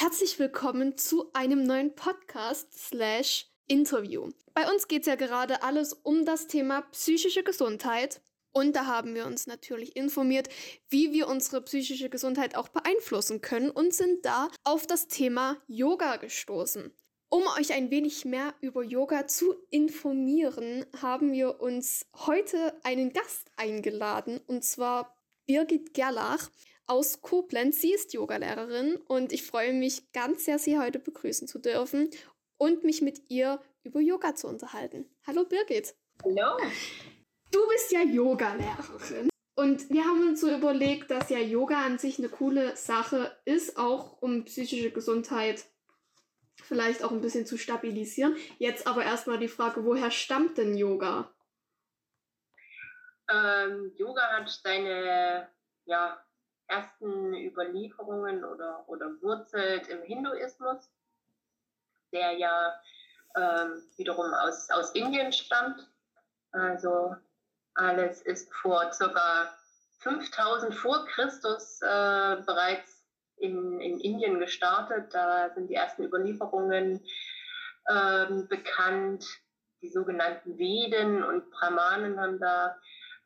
Herzlich willkommen zu einem neuen Podcast slash Interview. Bei uns geht es ja gerade alles um das Thema psychische Gesundheit. Und da haben wir uns natürlich informiert, wie wir unsere psychische Gesundheit auch beeinflussen können und sind da auf das Thema Yoga gestoßen. Um euch ein wenig mehr über Yoga zu informieren, haben wir uns heute einen Gast eingeladen, und zwar Birgit Gerlach aus Koblenz. Sie ist Yogalehrerin und ich freue mich ganz sehr, Sie heute begrüßen zu dürfen und mich mit ihr über Yoga zu unterhalten. Hallo Birgit. Hallo. Du bist ja Yogalehrerin. Und wir haben uns so überlegt, dass ja Yoga an sich eine coole Sache ist, auch um psychische Gesundheit vielleicht auch ein bisschen zu stabilisieren. Jetzt aber erstmal die Frage, woher stammt denn Yoga? Ähm, Yoga hat seine ja, ersten Überlieferungen oder, oder wurzelt im Hinduismus, der ja ähm, wiederum aus, aus Indien stammt. Also alles ist vor circa 5000 vor Christus äh, bereits in, in Indien gestartet. Da sind die ersten Überlieferungen ähm, bekannt. Die sogenannten Veden und Brahmanen haben da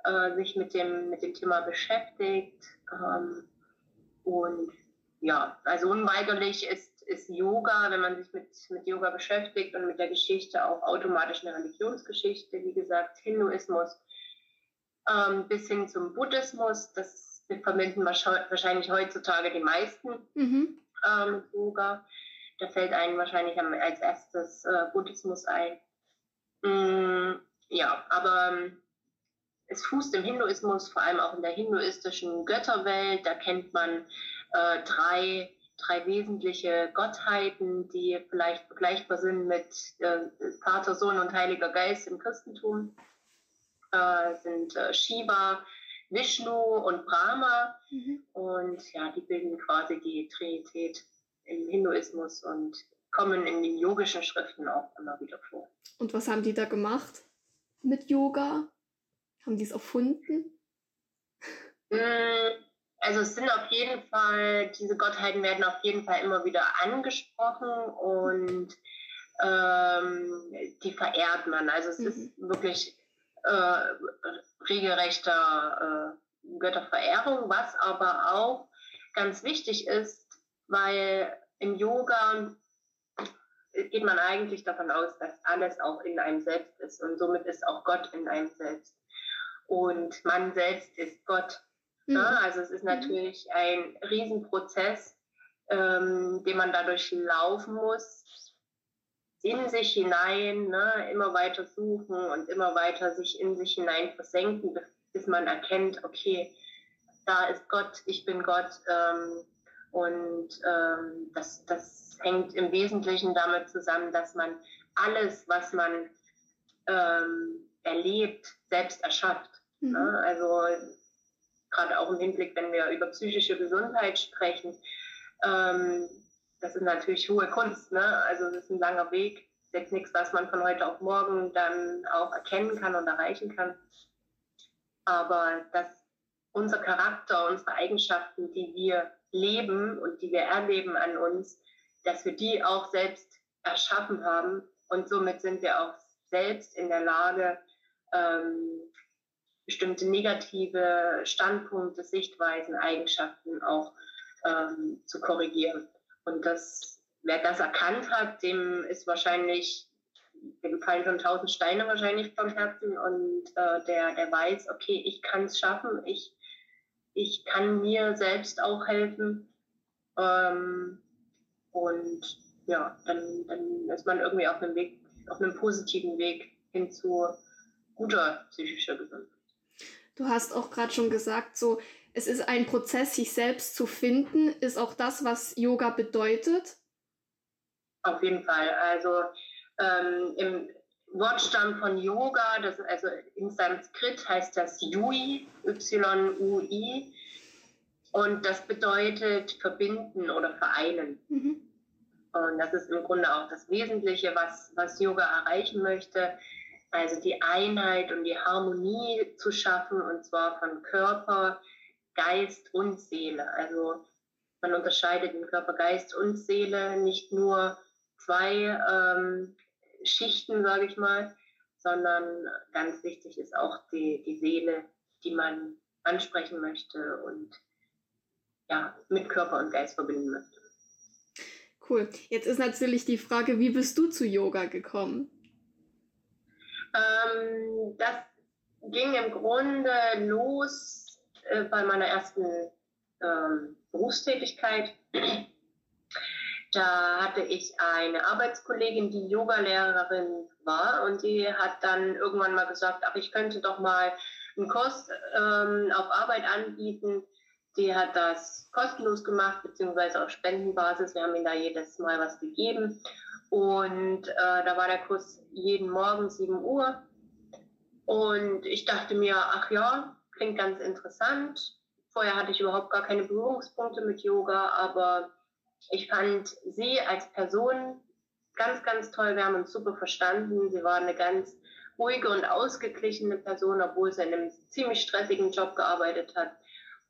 äh, sich mit dem, mit dem Thema beschäftigt. Ähm, und ja, also unweigerlich ist, ist Yoga, wenn man sich mit, mit Yoga beschäftigt und mit der Geschichte auch automatisch eine Religionsgeschichte, wie gesagt, Hinduismus ähm, bis hin zum Buddhismus. Das verbinden wahrscheinlich heutzutage die meisten mhm. ähm, Yoga. Da fällt einem wahrscheinlich als erstes äh, Buddhismus ein. Mm, ja, aber ähm, es fußt im Hinduismus, vor allem auch in der hinduistischen Götterwelt. Da kennt man äh, drei, drei wesentliche Gottheiten, die vielleicht vergleichbar sind mit äh, Vater, Sohn und Heiliger Geist im Christentum. Äh, sind äh, Shiva, Vishnu und Brahma. Mhm. Und ja, die bilden quasi die Trinität im Hinduismus und kommen in den yogischen Schriften auch immer wieder vor. Und was haben die da gemacht mit Yoga? Haben die es erfunden? Mm, also es sind auf jeden Fall, diese Gottheiten werden auf jeden Fall immer wieder angesprochen und ähm, die verehrt man. Also es mhm. ist wirklich äh, regelrechter äh, Götterverehrung, was aber auch ganz wichtig ist, weil im Yoga geht man eigentlich davon aus, dass alles auch in einem selbst ist und somit ist auch Gott in einem selbst. Und man selbst ist Gott. Mhm. Ja, also es ist natürlich ein Riesenprozess, ähm, den man dadurch laufen muss, in sich hinein, ne, immer weiter suchen und immer weiter sich in sich hinein versenken, bis man erkennt, okay, da ist Gott, ich bin Gott. Ähm, und ähm, das, das hängt im Wesentlichen damit zusammen, dass man alles, was man ähm, erlebt, selbst erschafft. Mhm. Ne? Also gerade auch im Hinblick, wenn wir über psychische Gesundheit sprechen, ähm, das ist natürlich hohe Kunst, ne? Also es ist ein langer Weg. Ist jetzt nichts, was man von heute auf morgen dann auch erkennen kann und erreichen kann. Aber dass unser Charakter, unsere Eigenschaften, die wir leben und die wir erleben an uns, dass wir die auch selbst erschaffen haben und somit sind wir auch selbst in der Lage, ähm, bestimmte negative Standpunkte, Sichtweisen, Eigenschaften auch ähm, zu korrigieren. Und das, wer das erkannt hat, dem ist wahrscheinlich, dem fallen schon tausend Steine wahrscheinlich vom Herzen und äh, der, der weiß, okay, ich kann es schaffen, ich, ich kann mir selbst auch helfen. Ähm, und ja, dann, dann ist man irgendwie auf einem Weg, auf einem positiven Weg hin zu guter psychischer Gesundheit. Du hast auch gerade schon gesagt, so es ist ein Prozess, sich selbst zu finden, ist auch das, was Yoga bedeutet? Auf jeden Fall. Also ähm, im Wortstamm von Yoga, das also in Sanskrit heißt das Yui, Y-U-I. Und das bedeutet verbinden oder vereinen. Mhm. Und das ist im Grunde auch das Wesentliche, was, was Yoga erreichen möchte. Also die Einheit und die Harmonie zu schaffen, und zwar von Körper, Geist und Seele. Also man unterscheidet in Körper, Geist und Seele, nicht nur zwei ähm, Schichten, sage ich mal, sondern ganz wichtig ist auch die, die Seele, die man ansprechen möchte und ja, mit Körper und Geist verbinden möchte. Cool. Jetzt ist natürlich die Frage, wie bist du zu Yoga gekommen? Ähm, das ging im Grunde los äh, bei meiner ersten ähm, Berufstätigkeit. Da hatte ich eine Arbeitskollegin, die Yogalehrerin war und die hat dann irgendwann mal gesagt, ach, ich könnte doch mal einen Kurs ähm, auf Arbeit anbieten. Die hat das kostenlos gemacht, beziehungsweise auf Spendenbasis. Wir haben ihnen da jedes Mal was gegeben. Und äh, da war der Kurs jeden Morgen 7 Uhr. Und ich dachte mir, ach ja, klingt ganz interessant. Vorher hatte ich überhaupt gar keine Berührungspunkte mit Yoga, aber ich fand sie als Person ganz, ganz toll. Wir haben uns super verstanden. Sie war eine ganz ruhige und ausgeglichene Person, obwohl sie in einem ziemlich stressigen Job gearbeitet hat.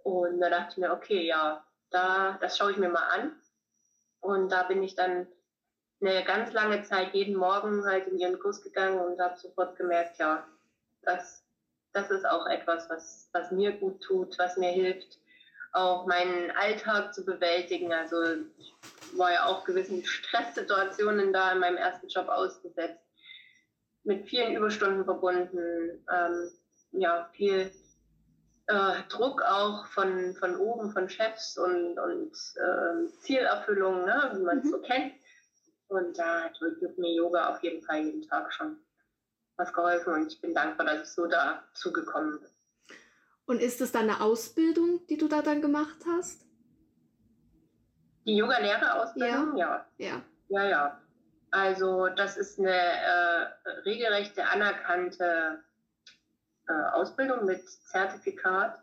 Und da dachte ich mir, okay, ja, da, das schaue ich mir mal an. Und da bin ich dann eine ganz lange Zeit jeden Morgen halt in ihren Kurs gegangen und habe sofort gemerkt, ja, das, das ist auch etwas, was, was mir gut tut, was mir hilft, auch meinen Alltag zu bewältigen. Also ich war ja auch gewissen Stresssituationen da in meinem ersten Job ausgesetzt, mit vielen Überstunden verbunden, ähm, ja, viel äh, Druck auch von, von oben, von Chefs und, und äh, Zielerfüllung, ne, wie man es mhm. so kennt. Und da hat mir Yoga auf jeden Fall jeden Tag schon was geholfen und ich bin dankbar, dass ich so dazu gekommen bin. Und ist das dann eine Ausbildung, die du da dann gemacht hast? Die Yoga-Lehrerausbildung? Ja. ja. Ja, ja. Also das ist eine äh, regelrechte anerkannte äh, Ausbildung mit Zertifikat.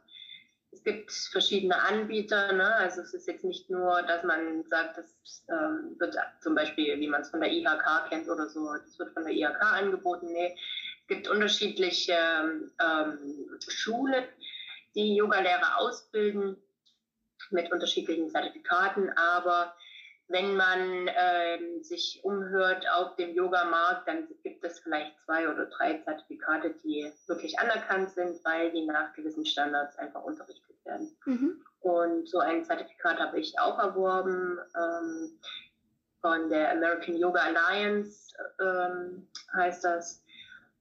Es gibt verschiedene Anbieter, ne? also es ist jetzt nicht nur, dass man sagt, das ähm, wird zum Beispiel, wie man es von der IHK kennt oder so, das wird von der IHK angeboten. Nee, es gibt unterschiedliche ähm, Schulen, die Yogalehrer ausbilden mit unterschiedlichen Zertifikaten, aber wenn man ähm, sich umhört auf dem Yoga-Markt, dann gibt es vielleicht zwei oder drei Zertifikate, die wirklich anerkannt sind, weil die nach gewissen Standards einfach unterrichtet werden. Mhm. Und so ein Zertifikat habe ich auch erworben ähm, von der American Yoga Alliance, ähm, heißt das.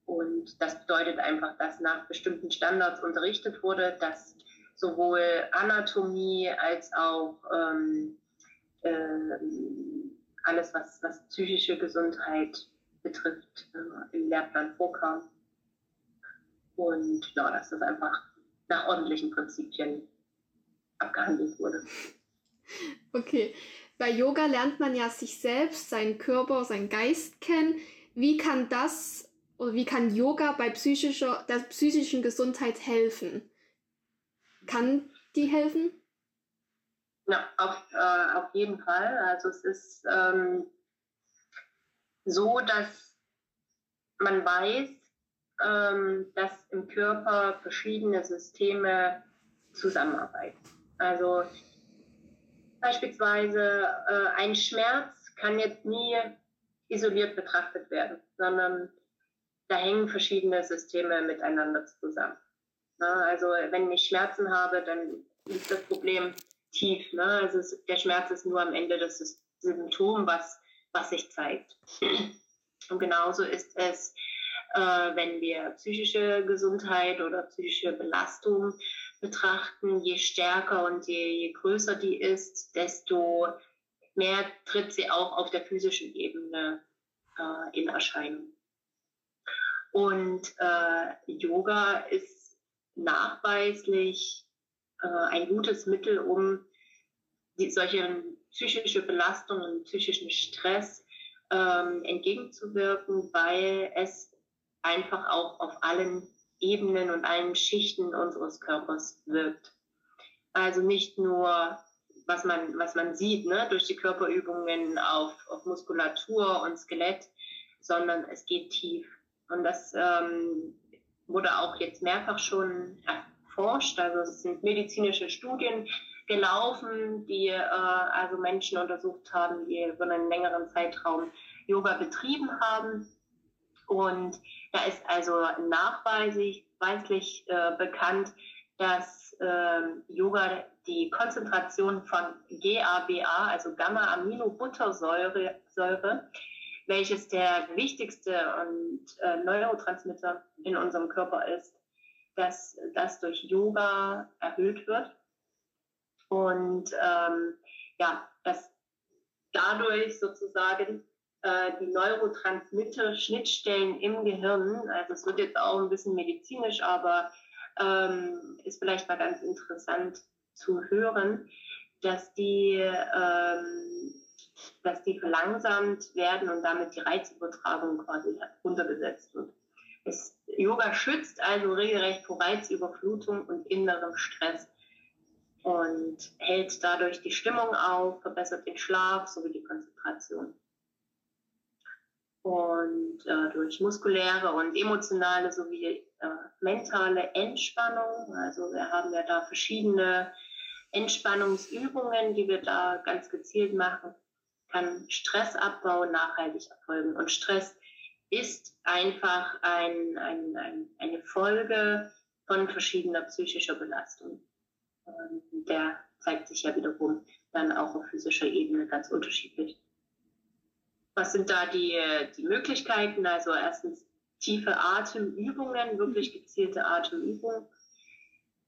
Und das bedeutet einfach, dass nach bestimmten Standards unterrichtet wurde, dass sowohl Anatomie als auch ähm, äh, alles, was, was psychische Gesundheit betrifft, äh, im Lehrplan vorkam. Und ja, dass das einfach nach ordentlichen Prinzipien abgehandelt wurde. Okay. Bei Yoga lernt man ja sich selbst, seinen Körper, seinen Geist kennen. Wie kann das oder wie kann Yoga bei psychischer, der psychischen Gesundheit helfen? Kann die helfen? Ja, auf, äh, auf jeden Fall. Also es ist ähm, so, dass man weiß, ähm, dass im Körper verschiedene Systeme zusammenarbeiten. Also beispielsweise äh, ein Schmerz kann jetzt nie isoliert betrachtet werden, sondern da hängen verschiedene Systeme miteinander zusammen. Na, also wenn ich Schmerzen habe, dann ist das Problem tief. Ne? Also es, der Schmerz ist nur am Ende das Symptom, was, was sich zeigt. Und genauso ist es, äh, wenn wir psychische Gesundheit oder psychische Belastung betrachten. Je stärker und je, je größer die ist, desto mehr tritt sie auch auf der physischen Ebene äh, in Erscheinung. Und äh, Yoga ist nachweislich äh, ein gutes Mittel, um die, solche psychische Belastungen, psychischen Stress ähm, entgegenzuwirken, weil es einfach auch auf allen Ebenen und allen Schichten unseres Körpers wirkt. Also nicht nur, was man, was man sieht, ne, durch die Körperübungen auf, auf Muskulatur und Skelett, sondern es geht tief. Und das ähm, wurde auch jetzt mehrfach schon erforscht. Also es sind medizinische Studien, gelaufen, die äh, also Menschen untersucht haben, die über einen längeren Zeitraum Yoga betrieben haben. Und da ist also nachweislich weislich äh, bekannt, dass äh, Yoga die Konzentration von GABA, also Gamma-Aminobuttersäure, Säure, welches der wichtigste und äh, Neurotransmitter in unserem Körper ist, dass das durch Yoga erhöht wird. Und ähm, ja, dass dadurch sozusagen äh, die Neurotransmitter-Schnittstellen im Gehirn, also es wird jetzt auch ein bisschen medizinisch, aber ähm, ist vielleicht mal ganz interessant zu hören, dass die, ähm, dass die verlangsamt werden und damit die Reizübertragung quasi runtergesetzt wird. Es, Yoga schützt also regelrecht vor Reizüberflutung und innerem Stress und hält dadurch die Stimmung auf, verbessert den Schlaf sowie die Konzentration. Und äh, durch muskuläre und emotionale sowie äh, mentale Entspannung, also wir haben ja da verschiedene Entspannungsübungen, die wir da ganz gezielt machen, kann Stressabbau nachhaltig erfolgen. Und Stress ist einfach ein, ein, ein, eine Folge von verschiedener psychischer Belastung. Und der zeigt sich ja wiederum dann auch auf physischer Ebene ganz unterschiedlich. Was sind da die, die Möglichkeiten? Also erstens tiefe Atemübungen, wirklich gezielte Atemübungen.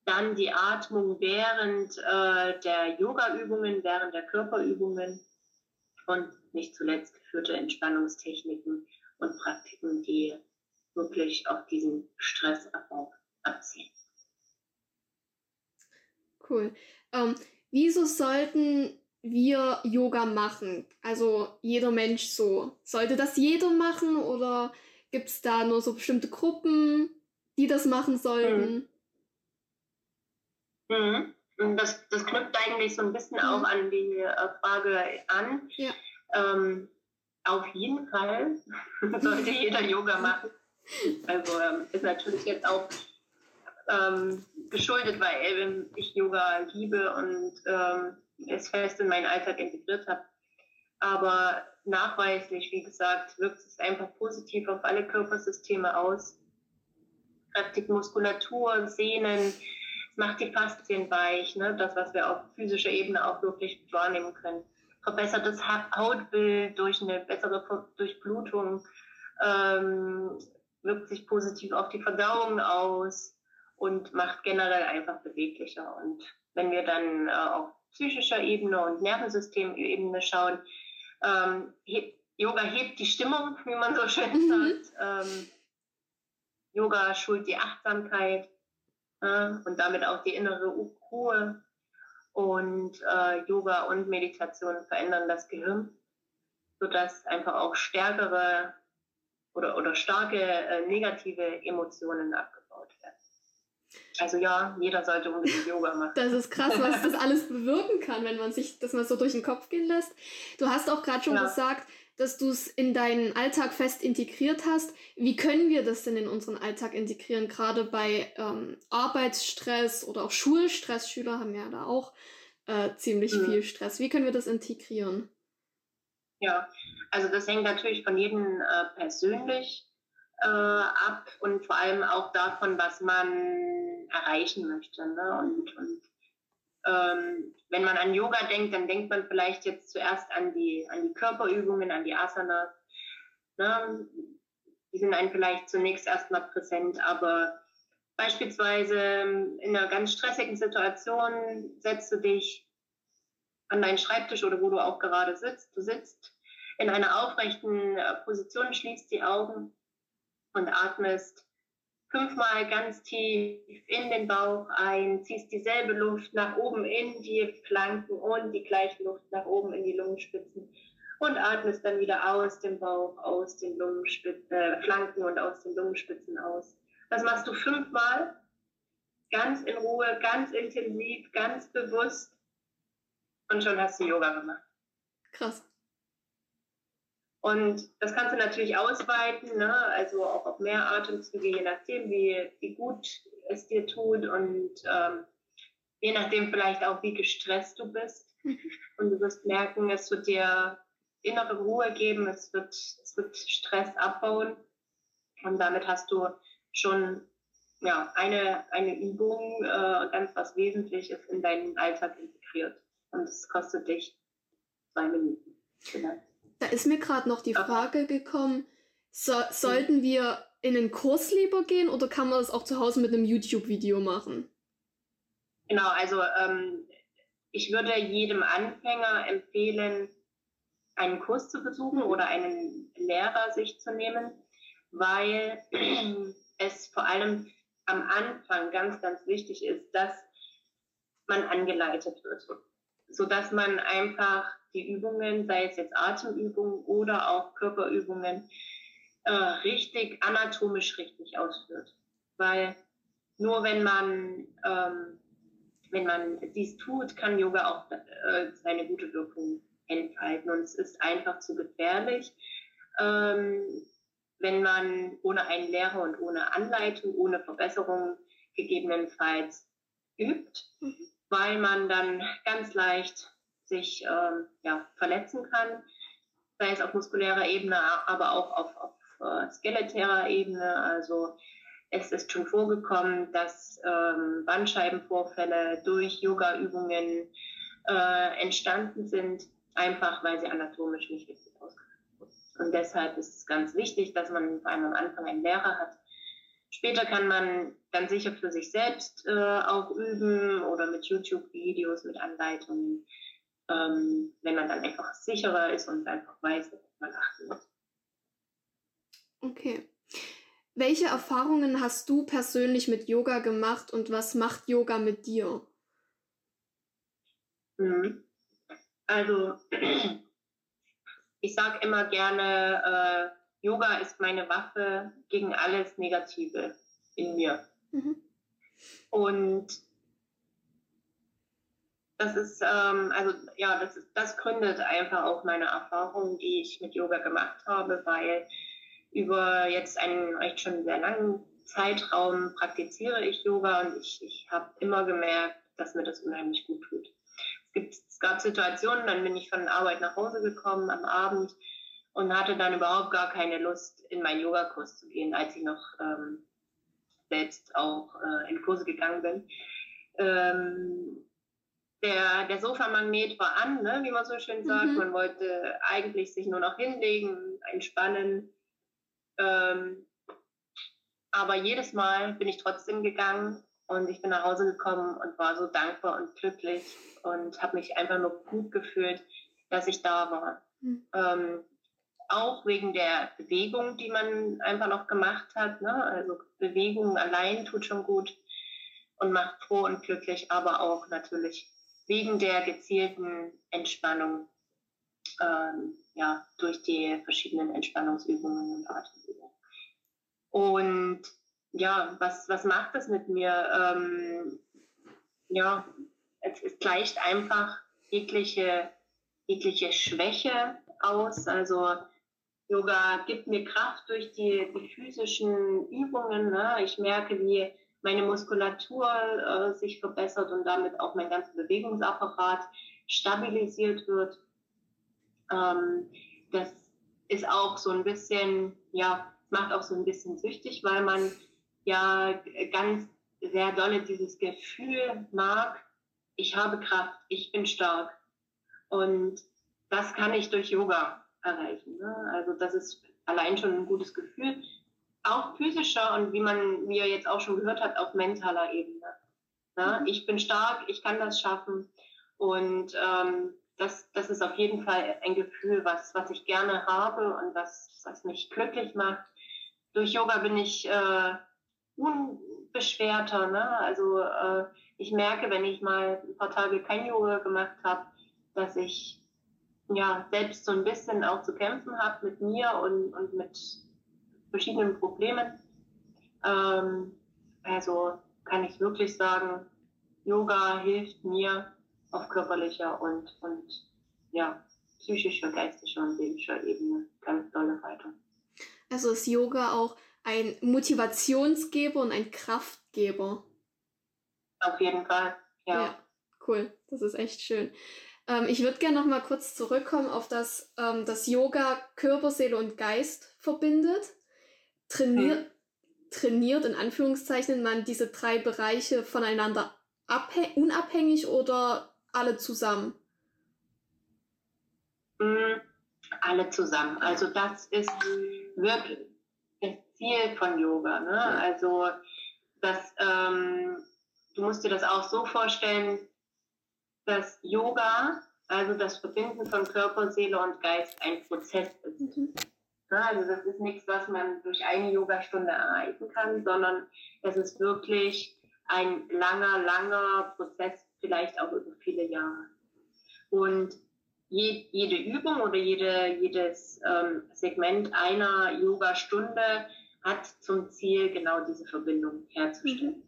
Dann die Atmung während äh, der Yoga-Übungen, während der Körperübungen und nicht zuletzt geführte Entspannungstechniken und Praktiken, die wirklich auf diesen Stressabbau abzielen. Cool. Ähm, wieso sollten wir Yoga machen? Also jeder Mensch so. Sollte das jeder machen oder gibt es da nur so bestimmte Gruppen, die das machen sollten? Mhm. Mhm. Das, das knüpft eigentlich so ein bisschen mhm. auch an die äh, Frage an. Ja. Ähm, auf jeden Fall sollte jeder Yoga machen. Also ähm, ist natürlich jetzt auch ähm, geschuldet, weil ich Yoga liebe und ähm, es fest in meinen Alltag integriert habe. Aber nachweislich, wie gesagt, wirkt es einfach positiv auf alle Körpersysteme aus. Kräftigt Muskulatur, Sehnen, macht die Faszien weich, ne? das, was wir auf physischer Ebene auch wirklich wahrnehmen können. Verbessert das Hautbild durch eine bessere Durchblutung, ähm, wirkt sich positiv auf die Verdauung aus und macht generell einfach beweglicher. Und wenn wir dann äh, auf psychischer Ebene und Nervensystemebene schauen, ähm, heb, Yoga hebt die Stimmung, wie man so schön mhm. sagt. Ähm, Yoga schult die Achtsamkeit äh, und damit auch die innere Ruhe. Und äh, Yoga und Meditation verändern das Gehirn, sodass einfach auch stärkere oder, oder starke äh, negative Emotionen abgebaut. Also ja, jeder sollte unbedingt Yoga machen. Das ist krass, was das alles bewirken kann, wenn man sich das mal so durch den Kopf gehen lässt. Du hast auch gerade schon ja. gesagt, dass du es in deinen Alltag fest integriert hast. Wie können wir das denn in unseren Alltag integrieren? Gerade bei ähm, Arbeitsstress oder auch Schulstress. Schüler haben ja da auch äh, ziemlich mhm. viel Stress. Wie können wir das integrieren? Ja, also das hängt natürlich von jedem äh, persönlich äh, ab und vor allem auch davon, was man erreichen möchte. Ne? Und, und ähm, wenn man an Yoga denkt, dann denkt man vielleicht jetzt zuerst an die, an die Körperübungen, an die Asanas. Ne? Die sind einem vielleicht zunächst erstmal präsent, aber beispielsweise in einer ganz stressigen Situation setzt du dich an deinen Schreibtisch oder wo du auch gerade sitzt. Du sitzt in einer aufrechten äh, Position, schließt die Augen und atmest fünfmal ganz tief in den Bauch ein, ziehst dieselbe Luft nach oben in die Flanken und die gleiche Luft nach oben in die Lungenspitzen und atmest dann wieder aus dem Bauch, aus den Lungenspitzen, äh, Flanken und aus den Lungenspitzen aus. Das machst du fünfmal, ganz in Ruhe, ganz intensiv, ganz bewusst und schon hast du Yoga gemacht. Krass. Und das kannst du natürlich ausweiten, ne? also auch auf mehr Atemzüge, je nachdem, wie, wie gut es dir tut. Und ähm, je nachdem vielleicht auch, wie gestresst du bist. Und du wirst merken, es wird dir innere Ruhe geben, es wird, es wird Stress abbauen. Und damit hast du schon ja, eine, eine Übung, äh, ganz was Wesentliches in deinen Alltag integriert. Und es kostet dich zwei Minuten. Genau. Da ist mir gerade noch die Frage gekommen, so, sollten wir in einen Kurs lieber gehen oder kann man das auch zu Hause mit einem YouTube-Video machen? Genau, also ähm, ich würde jedem Anfänger empfehlen, einen Kurs zu besuchen oder einen Lehrer sich zu nehmen, weil es vor allem am Anfang ganz, ganz wichtig ist, dass man angeleitet wird, sodass man einfach die Übungen, sei es jetzt Atemübungen oder auch Körperübungen, äh, richtig, anatomisch richtig ausführt. Weil nur wenn man, ähm, wenn man dies tut, kann Yoga auch äh, seine gute Wirkung entfalten. Und es ist einfach zu gefährlich, ähm, wenn man ohne einen Lehrer und ohne Anleitung, ohne Verbesserung gegebenenfalls übt, mhm. Weil man dann ganz leicht sich ähm, ja, verletzen kann, sei es auf muskulärer Ebene, aber auch auf, auf äh, skeletärer Ebene. Also es ist schon vorgekommen, dass ähm, Bandscheibenvorfälle durch Yoga-Übungen äh, entstanden sind, einfach weil sie anatomisch nicht richtig ausgeführt wurden. Und deshalb ist es ganz wichtig, dass man vor allem am Anfang einen Lehrer hat. Später kann man dann sicher für sich selbst äh, auch üben oder mit YouTube-Videos, mit Anleitungen ähm, wenn man dann einfach sicherer ist und einfach weiß, dass man achten muss. Okay. Welche Erfahrungen hast du persönlich mit Yoga gemacht und was macht Yoga mit dir? Mhm. Also, ich sage immer gerne, äh, Yoga ist meine Waffe gegen alles Negative in mir. Mhm. Und das ist, ähm, also ja, das, ist, das gründet einfach auch meine Erfahrung, die ich mit Yoga gemacht habe, weil über jetzt einen echt schon sehr langen Zeitraum praktiziere ich Yoga und ich, ich habe immer gemerkt, dass mir das unheimlich gut tut. Es, gibt, es gab Situationen, dann bin ich von Arbeit nach Hause gekommen am Abend und hatte dann überhaupt gar keine Lust, in meinen Yogakurs zu gehen, als ich noch ähm, selbst auch äh, in Kurse gegangen bin. Ähm, der, der Sofamagnet war an, ne, wie man so schön sagt. Mhm. Man wollte eigentlich sich nur noch hinlegen, entspannen. Ähm, aber jedes Mal bin ich trotzdem gegangen und ich bin nach Hause gekommen und war so dankbar und glücklich und habe mich einfach nur gut gefühlt, dass ich da war. Mhm. Ähm, auch wegen der Bewegung, die man einfach noch gemacht hat. Ne? Also Bewegung allein tut schon gut und macht froh und glücklich, aber auch natürlich wegen der gezielten Entspannung ähm, ja, durch die verschiedenen Entspannungsübungen und Atemübungen. Und ja, was, was macht das mit mir? Ähm, ja, es, es, gleicht einfach jegliche, jegliche Schwäche aus. Also Yoga gibt mir Kraft durch die, die physischen Übungen. Ne? Ich merke, wie meine Muskulatur äh, sich verbessert und damit auch mein ganzer Bewegungsapparat stabilisiert wird. Ähm, das ist auch so ein bisschen, ja, macht auch so ein bisschen süchtig, weil man ja ganz sehr dolle dieses Gefühl mag, ich habe Kraft, ich bin stark. Und das kann ich durch Yoga erreichen. Ne? Also das ist allein schon ein gutes Gefühl auch physischer und wie man, er jetzt auch schon gehört hat, auf mentaler Ebene. Ja, mhm. ich bin stark, ich kann das schaffen und ähm, das, das ist auf jeden Fall ein Gefühl, was, was ich gerne habe und was, was mich glücklich macht. Durch Yoga bin ich äh, unbeschwerter. Ne? Also äh, ich merke, wenn ich mal ein paar Tage kein Yoga gemacht habe, dass ich ja selbst so ein bisschen auch zu kämpfen habe mit mir und, und mit verschiedenen Problemen. Ähm, also kann ich wirklich sagen, Yoga hilft mir auf körperlicher und, und ja, psychischer, geistischer und seelischer Ebene ganz tolle weiter. Also ist Yoga auch ein Motivationsgeber und ein Kraftgeber? Auf jeden Fall. ja. ja cool. Das ist echt schön. Ähm, ich würde gerne noch mal kurz zurückkommen auf das, ähm, das Yoga Körper, Seele und Geist verbindet. Trainiert, hm. trainiert in Anführungszeichen man diese drei Bereiche voneinander unabhängig oder alle zusammen? Hm, alle zusammen. Also das ist wirklich das Ziel von Yoga. Ne? Also das, ähm, du musst dir das auch so vorstellen, dass Yoga, also das Verbinden von Körper, Seele und Geist, ein Prozess ist. Mhm. Also das ist nichts, was man durch eine Yogastunde erreichen kann, sondern es ist wirklich ein langer, langer Prozess, vielleicht auch über viele Jahre. Und je, jede Übung oder jede, jedes ähm, Segment einer Yogastunde hat zum Ziel, genau diese Verbindung herzustellen. Mhm.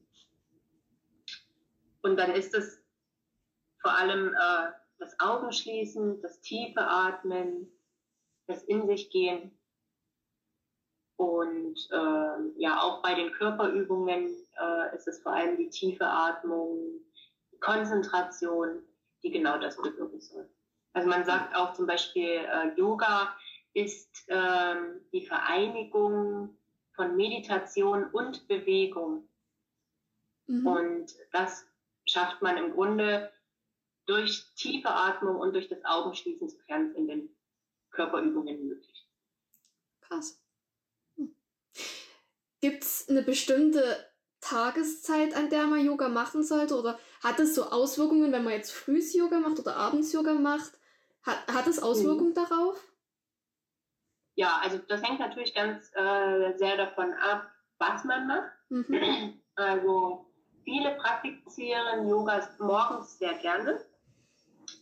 Und dann ist es vor allem äh, das Augenschließen, das tiefe Atmen, das In sich gehen. Und äh, ja, auch bei den Körperübungen äh, ist es vor allem die tiefe Atmung, die Konzentration, die genau das bewirken soll. Also man sagt auch zum Beispiel, äh, Yoga ist ähm, die Vereinigung von Meditation und Bewegung. Mhm. Und das schafft man im Grunde durch tiefe Atmung und durch das Augenschließen, sofern es in den Körperübungen möglich. Krass. Hm. Gibt es eine bestimmte Tageszeit, an der man Yoga machen sollte? Oder hat es so Auswirkungen, wenn man jetzt frühs Yoga macht oder abends Yoga macht? Hat, hat es Auswirkungen mhm. darauf? Ja, also das hängt natürlich ganz äh, sehr davon ab, was man macht. Mhm. Also viele praktizieren Yoga morgens sehr gerne.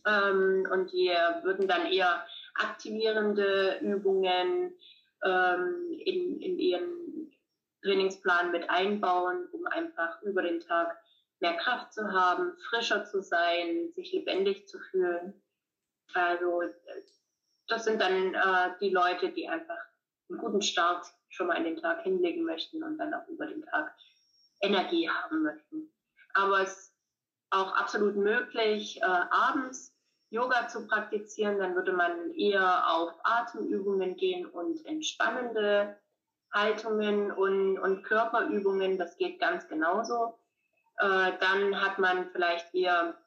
Ähm, und die würden dann eher aktivierende Übungen ähm, in, in ihren Trainingsplan mit einbauen, um einfach über den Tag mehr Kraft zu haben, frischer zu sein, sich lebendig zu fühlen. Also das sind dann äh, die Leute, die einfach einen guten Start schon mal in den Tag hinlegen möchten und dann auch über den Tag Energie haben möchten. Aber es ist auch absolut möglich, äh, abends Yoga zu praktizieren. Dann würde man eher auf Atemübungen gehen und entspannende Haltungen und, und Körperübungen. Das geht ganz genauso. Äh, dann hat man vielleicht eher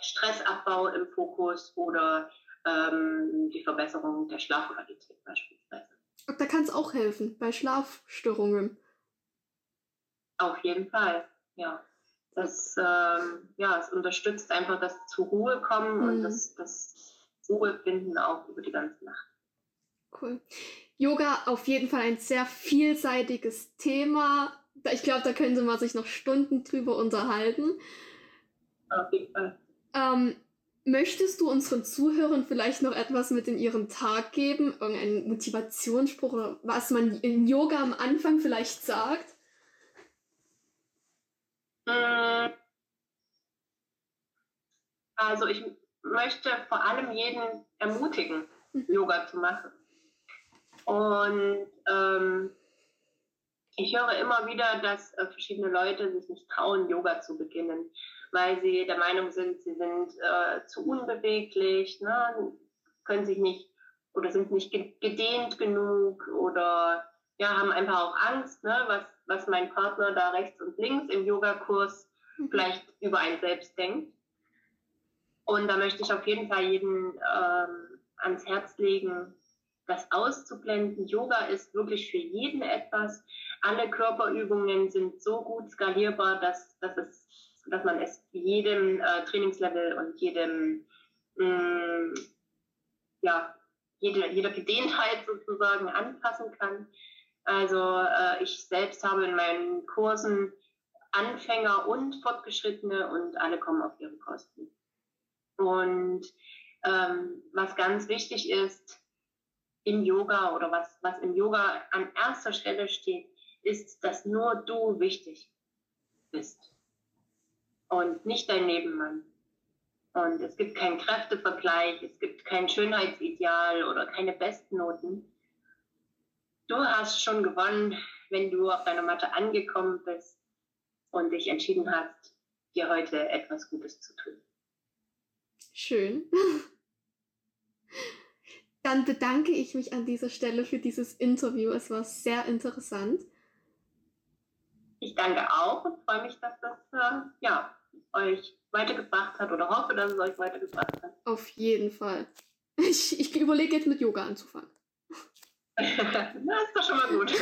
Stressabbau im Fokus oder ähm, die Verbesserung der Schlafqualität beispielsweise. Da kann es auch helfen bei Schlafstörungen. Auf jeden Fall, ja. Das, ähm, ja, es unterstützt einfach das zur Ruhe kommen mhm. und das, das Ruhe finden auch über die ganze Nacht. Cool. Yoga auf jeden Fall ein sehr vielseitiges Thema. Ich glaube, da könnte man sich noch Stunden drüber unterhalten. Auf jeden Fall. Ähm, möchtest du unseren Zuhörern vielleicht noch etwas mit in ihren Tag geben? Irgendeinen Motivationsspruch oder was man in Yoga am Anfang vielleicht sagt? Hm. Also ich möchte vor allem jeden ermutigen, mhm. Yoga zu machen. Und ähm, ich höre immer wieder, dass äh, verschiedene Leute sich nicht trauen, Yoga zu beginnen, weil sie der Meinung sind, sie sind äh, zu unbeweglich, ne, können sich nicht oder sind nicht gedehnt genug oder ja, haben einfach auch Angst, ne, was, was mein Partner da rechts und links im Yogakurs mhm. vielleicht über einen selbst denkt. Und da möchte ich auf jeden Fall jeden ähm, ans Herz legen, das auszublenden. Yoga ist wirklich für jeden etwas. Alle Körperübungen sind so gut skalierbar, dass, dass, es, dass man es jedem äh, Trainingslevel und jedem, mh, mm, ja, jede, jeder Gedehntheit sozusagen anpassen kann. Also äh, ich selbst habe in meinen Kursen Anfänger und Fortgeschrittene und alle kommen auf ihre Kosten. Und ähm, was ganz wichtig ist im Yoga oder was, was im Yoga an erster Stelle steht, ist, dass nur du wichtig bist und nicht dein Nebenmann. Und es gibt keinen Kräftevergleich, es gibt kein Schönheitsideal oder keine Bestnoten, du hast schon gewonnen, wenn du auf deiner Matte angekommen bist und dich entschieden hast, dir heute etwas Gutes zu tun. Schön. Dann bedanke ich mich an dieser Stelle für dieses Interview. Es war sehr interessant. Ich danke auch und freue mich, dass das äh, ja, euch weitergebracht hat oder hoffe, dass es euch weitergebracht hat. Auf jeden Fall. Ich, ich überlege jetzt mit Yoga anzufangen. Das ist doch schon mal gut.